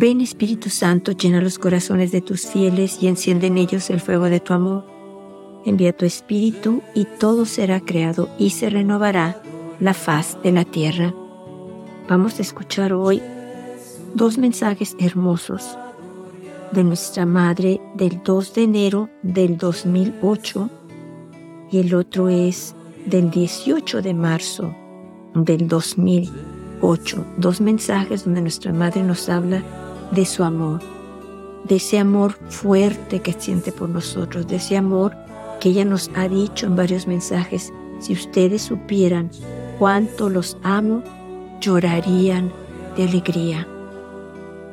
Ven Espíritu Santo, llena los corazones de tus fieles y enciende en ellos el fuego de tu amor. Envía tu Espíritu y todo será creado y se renovará la faz de la tierra. Vamos a escuchar hoy dos mensajes hermosos de nuestra Madre del 2 de enero del 2008 y el otro es del 18 de marzo del 2008. Dos mensajes donde nuestra Madre nos habla de su amor, de ese amor fuerte que siente por nosotros, de ese amor que ella nos ha dicho en varios mensajes. Si ustedes supieran cuánto los amo, llorarían de alegría.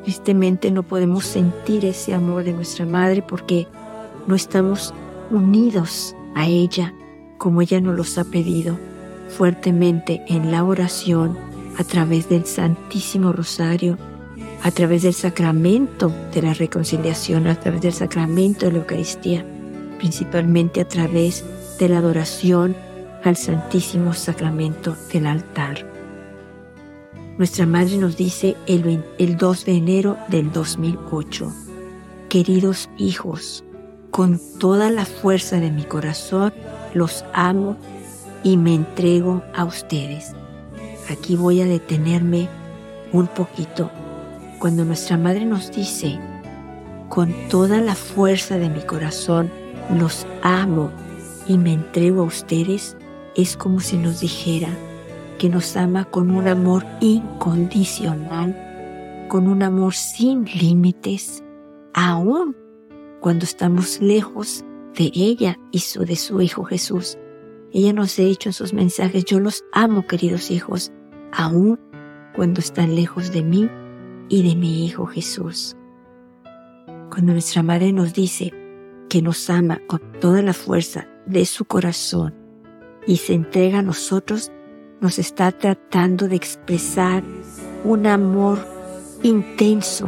Tristemente no podemos sentir ese amor de nuestra Madre porque no estamos unidos a ella como ella nos los ha pedido fuertemente en la oración a través del Santísimo Rosario, a través del sacramento de la reconciliación, a través del sacramento de la Eucaristía, principalmente a través de la adoración al Santísimo Sacramento del altar. Nuestra Madre nos dice el, 2 de enero del 2008, queridos hijos, con toda la fuerza de mi corazón los amo y me entrego a ustedes. Aquí voy a detenerme un poquito. Cuando nuestra Madre nos dice, con toda la fuerza de mi corazón los amo y me entrego a ustedes, es como si nos dijera, que nos ama con un amor incondicional, con un amor sin límites, aún cuando estamos lejos de ella y de su Hijo Jesús. Ella nos ha dicho en sus mensajes, yo los amo, queridos hijos, aún cuando están lejos de mí y de mi Hijo Jesús. Cuando nuestra Madre nos dice que nos ama con toda la fuerza de su corazón y se entrega a nosotros, nos está tratando de expresar un amor intenso.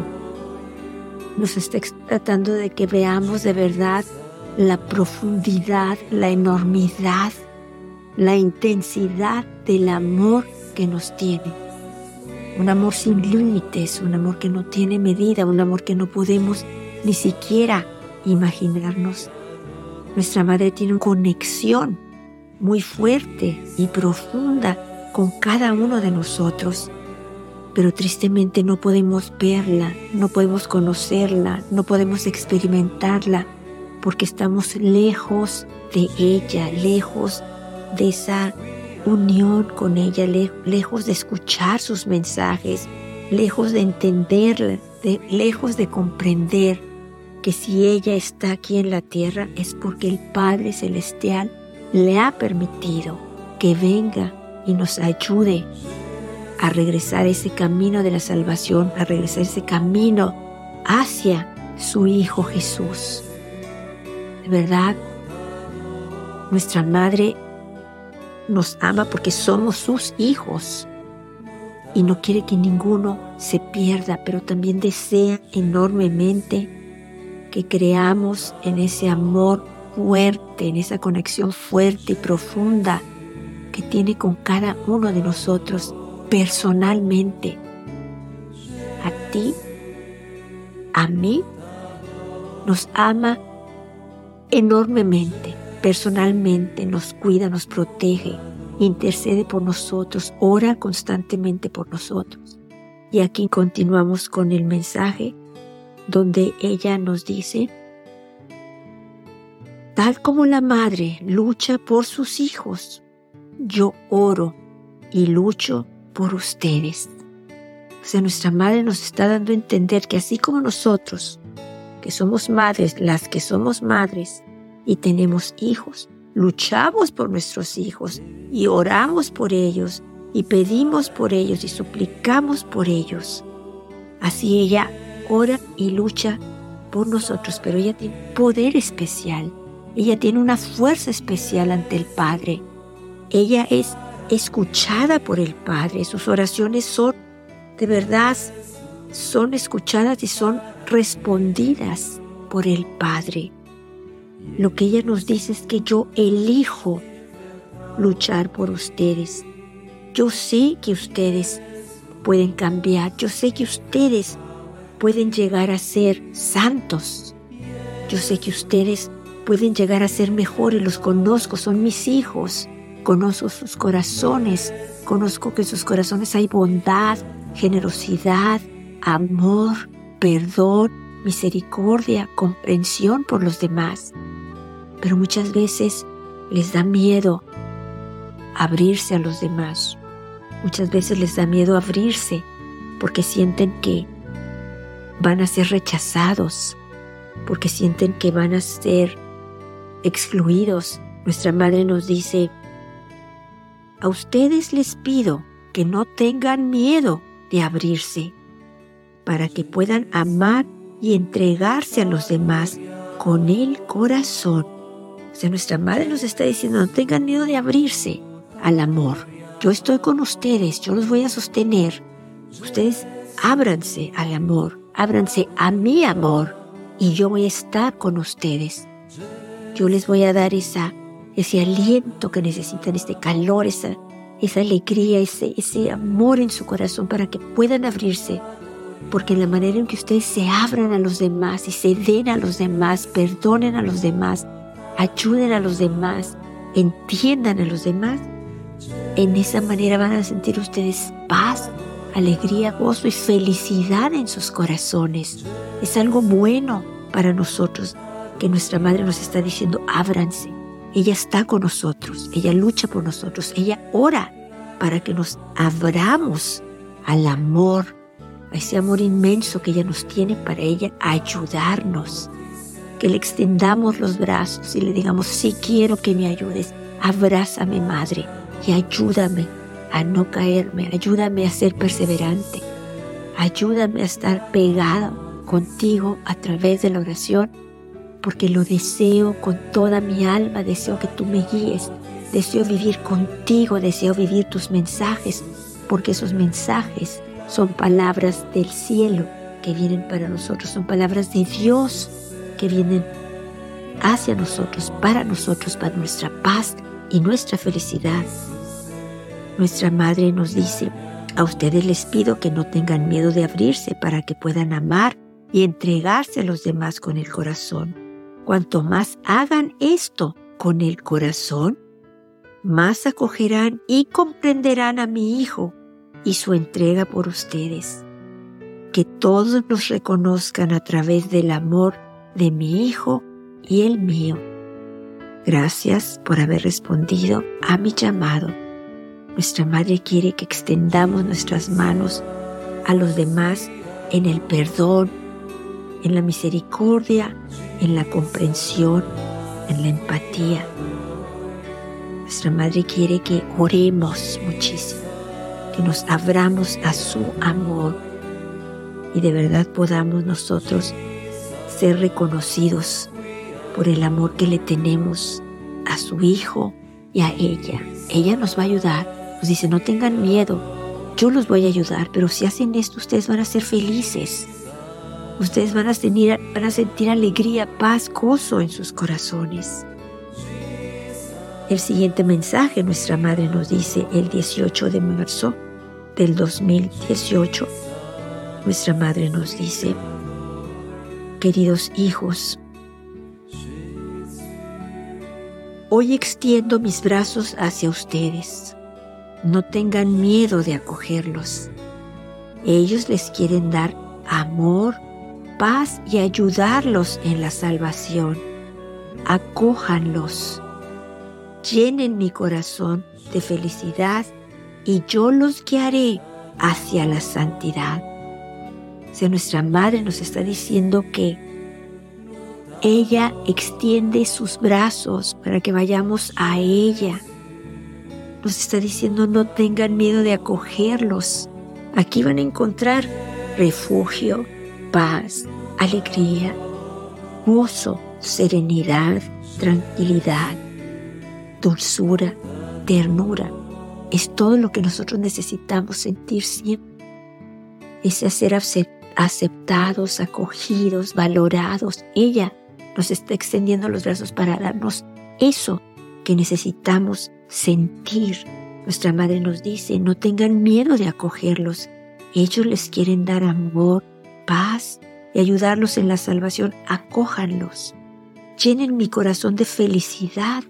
Nos está tratando de que veamos de verdad la profundidad, la enormidad, la intensidad del amor que nos tiene. Un amor sin límites, un amor que no tiene medida, un amor que no podemos ni siquiera imaginarnos. Nuestra madre tiene una conexión muy fuerte y profunda con cada uno de nosotros, pero tristemente no podemos verla, no podemos conocerla, no podemos experimentarla, porque estamos lejos de ella, lejos de esa unión con ella, lejos de escuchar sus mensajes, lejos de entenderla, lejos de comprender que si ella está aquí en la tierra es porque el Padre Celestial le ha permitido que venga y nos ayude a regresar ese camino de la salvación, a regresar ese camino hacia su Hijo Jesús. De verdad, nuestra Madre nos ama porque somos sus hijos y no quiere que ninguno se pierda, pero también desea enormemente que creamos en ese amor fuerte, en esa conexión fuerte y profunda que tiene con cada uno de nosotros personalmente. A ti, a mí, nos ama enormemente, personalmente, nos cuida, nos protege, intercede por nosotros, ora constantemente por nosotros. Y aquí continuamos con el mensaje donde ella nos dice, Tal como la madre lucha por sus hijos, yo oro y lucho por ustedes. O sea, nuestra madre nos está dando a entender que así como nosotros, que somos madres, las que somos madres y tenemos hijos, luchamos por nuestros hijos y oramos por ellos y pedimos por ellos y suplicamos por ellos. Así ella ora y lucha por nosotros, pero ella tiene poder especial ella tiene una fuerza especial ante el Padre. Ella es escuchada por el Padre. Sus oraciones son, de verdad, son escuchadas y son respondidas por el Padre. Lo que ella nos dice es que yo elijo luchar por ustedes. Yo sé que ustedes pueden cambiar. Yo sé que ustedes pueden llegar a ser santos. Yo sé que ustedes pueden llegar a ser mejores, los conozco, son mis hijos. Conozco sus corazones, conozco que en sus corazones hay bondad, generosidad, amor, perdón, misericordia, comprensión por los demás. Pero muchas veces les da miedo abrirse a los demás. Muchas veces les da miedo abrirse porque sienten que van a ser rechazados, porque sienten que van a ser excluidos. Nuestra madre nos dice, a ustedes les pido que no tengan miedo de abrirse, para que puedan amar y entregarse a los demás con el corazón. Sea, nuestra madre nos está diciendo, no tengan miedo de abrirse al amor. Yo estoy con ustedes, yo los voy a sostener. Ustedes ábranse al amor, ábranse a mi amor y yo voy a estar con ustedes. Yo les voy a dar esa, ese aliento que necesitan, este calor, esa, esa alegría, ese, ese amor en su corazón para que puedan abrirse. Porque en la manera en que ustedes se abran a los demás y se den a los demás, perdonen a los demás, ayuden a los demás, entiendan a los demás, en esa manera van a sentir ustedes paz, alegría, gozo y felicidad en sus corazones. Es algo bueno para nosotros que nuestra madre nos está diciendo, ábranse. Ella está con nosotros, ella lucha por nosotros, ella ora para que nos abramos al amor, a ese amor inmenso que ella nos tiene para ella, ayudarnos. Que le extendamos los brazos y le digamos, sí quiero que me ayudes, abrázame madre y ayúdame a no caerme, ayúdame a ser perseverante, ayúdame a estar pegado contigo a través de la oración, porque lo deseo con toda mi alma, deseo que tú me guíes, deseo vivir contigo, deseo vivir tus mensajes, porque esos mensajes son palabras del cielo que vienen para nosotros, son palabras de Dios que vienen hacia nosotros, para nosotros, para nuestra paz y nuestra felicidad. Nuestra Madre nos dice, a ustedes les pido que no tengan miedo de abrirse para que puedan amar y entregarse a los demás con el corazón. Cuanto más hagan esto con el corazón, más acogerán y comprenderán a mi Hijo y su entrega por ustedes. Que todos nos reconozcan a través del amor de mi Hijo y el mío. Gracias por haber respondido a mi llamado nuestra Madre quiere que extendamos nuestras manos a los demás en el perdón, en la misericordia, en la comprensión, en la empatía. Nuestra Madre quiere que oremos muchísimo, que nos abramos a su amor y de verdad podamos nosotros ser reconocidos por el amor que le tenemos a su Hijo y a ella. Ella nos va a ayudar nos dice, no tengan miedo, yo los voy a ayudar, pero si hacen esto ustedes van a ser felices. Ustedes van a, tener, van a sentir alegría, paz, gozo en sus corazones. El siguiente mensaje nuestra madre nos dice el 18 de marzo del 2018. Nuestra madre nos dice, queridos hijos, hoy extiendo mis brazos hacia ustedes no tengan miedo de acogerlos. Ellos les quieren dar amor, paz y ayudarlos en la salvación. Acójanlos. Llenen mi corazón de felicidad y yo los guiaré hacia la santidad. Si nuestra madre nos está diciendo que ella extiende sus brazos para que vayamos a ella nos está diciendo no tengan miedo de acogerlos. Aquí van a encontrar refugio, paz, alegría, gozo, serenidad, tranquilidad, dulzura, ternura. Es todo lo que nosotros necesitamos sentir siempre. Es ser aceptados, acogidos, valorados. Ella nos está extendiendo los brazos para darnos eso que necesitamos sentir. Nuestra madre nos dice, no tengan miedo de acogerlos. Ellos les quieren dar amor, paz y ayudarlos en la salvación, acójanlos. Llenen mi corazón de felicidad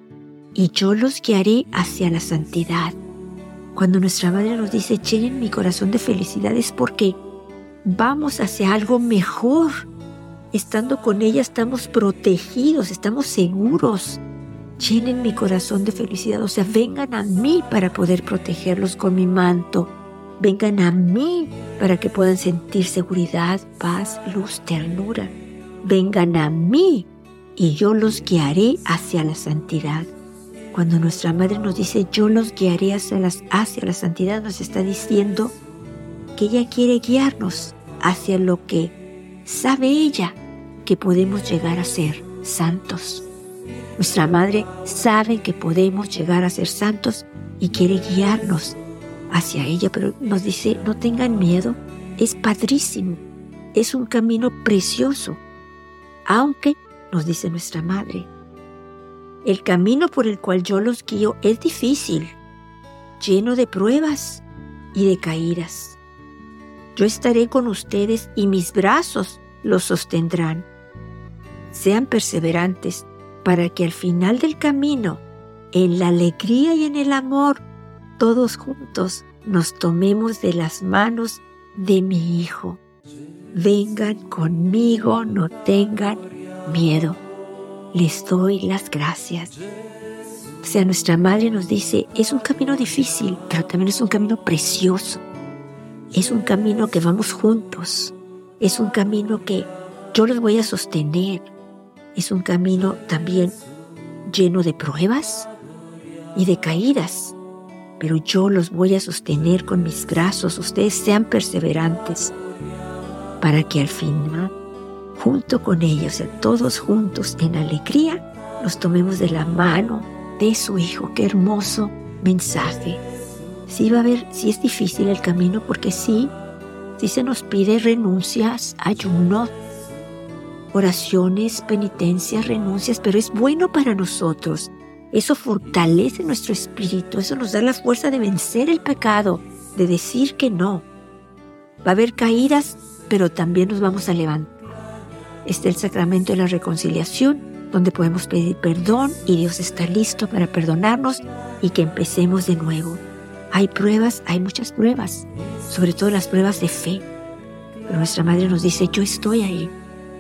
y yo los guiaré hacia la santidad. Cuando nuestra madre nos dice llenen mi corazón de felicidad es porque vamos hacia algo mejor. Estando con ella estamos protegidos, estamos seguros. Llenen mi corazón de felicidad, o sea, vengan a mí para poder protegerlos con mi manto. Vengan a mí para que puedan sentir seguridad, paz, luz, ternura. Vengan a mí y yo los guiaré hacia la santidad. Cuando nuestra madre nos dice yo los guiaré hacia, la santidad, nos está diciendo que ella quiere guiarnos hacia lo que sabe ella que podemos llegar a ser santos. Nuestra madre sabe que podemos llegar a ser santos y quiere guiarnos hacia ella, pero nos dice, no tengan miedo, es padrísimo, es un camino precioso, aunque, nos dice nuestra madre, el camino por el cual yo los guío es difícil, lleno de pruebas y de caídas. Yo estaré con ustedes y mis brazos los sostendrán. Sean perseverantes para que al final del camino, en la alegría y en el amor, todos juntos nos tomemos de las manos de mi Hijo. Vengan conmigo, no tengan miedo les doy las gracias. O sea, nuestra madre nos dice, es un camino difícil, pero también es un camino precioso. Es un camino que vamos juntos. Es un camino que yo los voy a sostener. Es un camino también lleno de pruebas y de caídas. Pero yo los voy a sostener con mis brazos. Ustedes sean perseverantes para que al final junto con ellos, todos juntos en alegría, nos tomemos de la mano de su Hijo. Qué hermoso mensaje. Sí va a ver, sí es difícil el camino porque sí, sí se nos pide renuncias, ayuno, oraciones, penitencias, renuncias, pero es bueno para nosotros. Eso fortalece nuestro espíritu, eso nos da la fuerza de vencer el pecado, de decir que no. Va a haber caídas, pero también nos vamos a levantar está el sacramento de la reconciliación, donde podemos pedir perdón y Dios está listo para perdonarnos y que empecemos de nuevo. Hay pruebas, hay muchas pruebas, sobre todo las pruebas de fe. Pero nuestra Madre nos dice, yo estoy ahí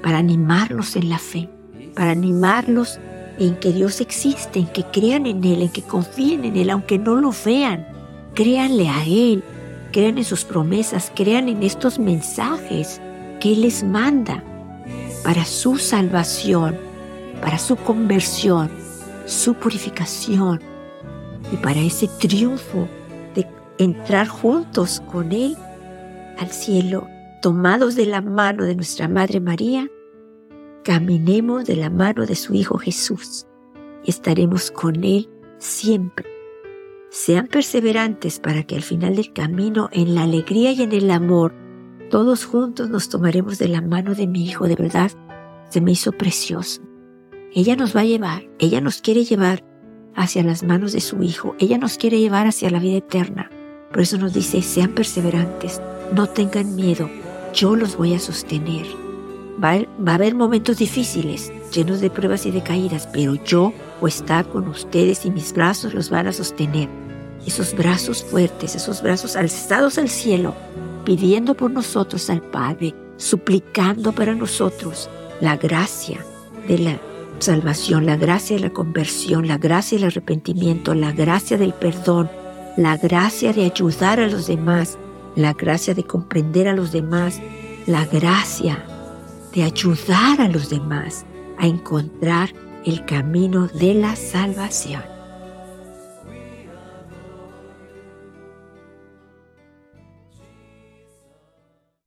para animarlos en la fe, para animarlos en que Dios existe, en que crean en Él, en que confíen en Él, aunque no lo vean. Créanle a Él, crean en sus promesas, crean en estos mensajes que Él les manda para su salvación, para su conversión, su purificación y para ese triunfo entrar juntos con Él al cielo, tomados de la mano de nuestra Madre María, caminemos de la mano de su Hijo Jesús y estaremos con Él siempre. Sean perseverantes para que al final del camino, en la alegría y en el amor, todos juntos nos tomaremos de la mano de mi hijo, de verdad, se me hizo precioso. Ella nos va a llevar, ella nos quiere llevar hacia las manos de su hijo, ella nos quiere llevar hacia la vida eterna. Por eso nos dice, sean perseverantes, no tengan miedo, yo los voy a sostener. Va a, haber momentos difíciles, llenos de pruebas y de caídas, pero yo voy a estar con ustedes y mis brazos los van a sostener. Esos brazos fuertes, esos brazos alzados al cielo, pidiendo por nosotros al Padre, suplicando para nosotros la gracia de la salvación, la gracia de la conversión, la gracia del arrepentimiento, la gracia del perdón, la gracia de ayudar a los demás, la gracia de comprender a los demás, la gracia de ayudar a los demás a encontrar el camino de la salvación.